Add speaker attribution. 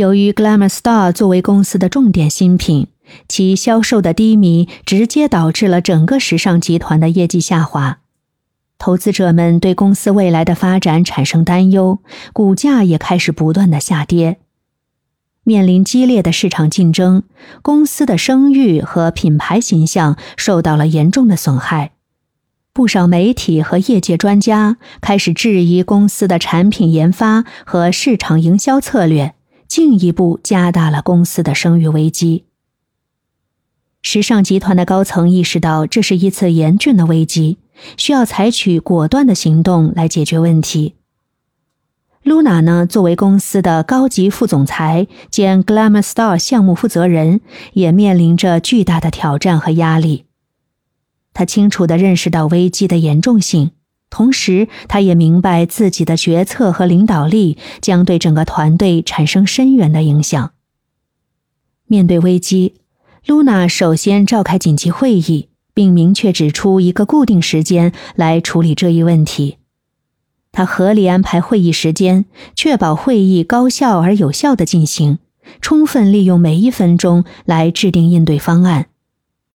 Speaker 1: 由于 Glamour Star 作为公司的重点新品，其销售的低迷直接导致了整个时尚集团的业绩下滑。投资者们对公司未来的发展产生担忧，股价也开始不断的下跌。面临激烈的市场竞争，公司的声誉和品牌形象受到了严重的损害。不少媒体和业界专家开始质疑公司的产品研发和市场营销策略，进一步加大了公司的声誉危机。时尚集团的高层意识到这是一次严峻的危机。需要采取果断的行动来解决问题。露娜呢，作为公司的高级副总裁兼 Glamour Star 项目负责人，也面临着巨大的挑战和压力。他清楚的认识到危机的严重性，同时他也明白自己的决策和领导力将对整个团队产生深远的影响。面对危机，露娜首先召开紧急会议。并明确指出一个固定时间来处理这一问题。他合理安排会议时间，确保会议高效而有效的进行，充分利用每一分钟来制定应对方案。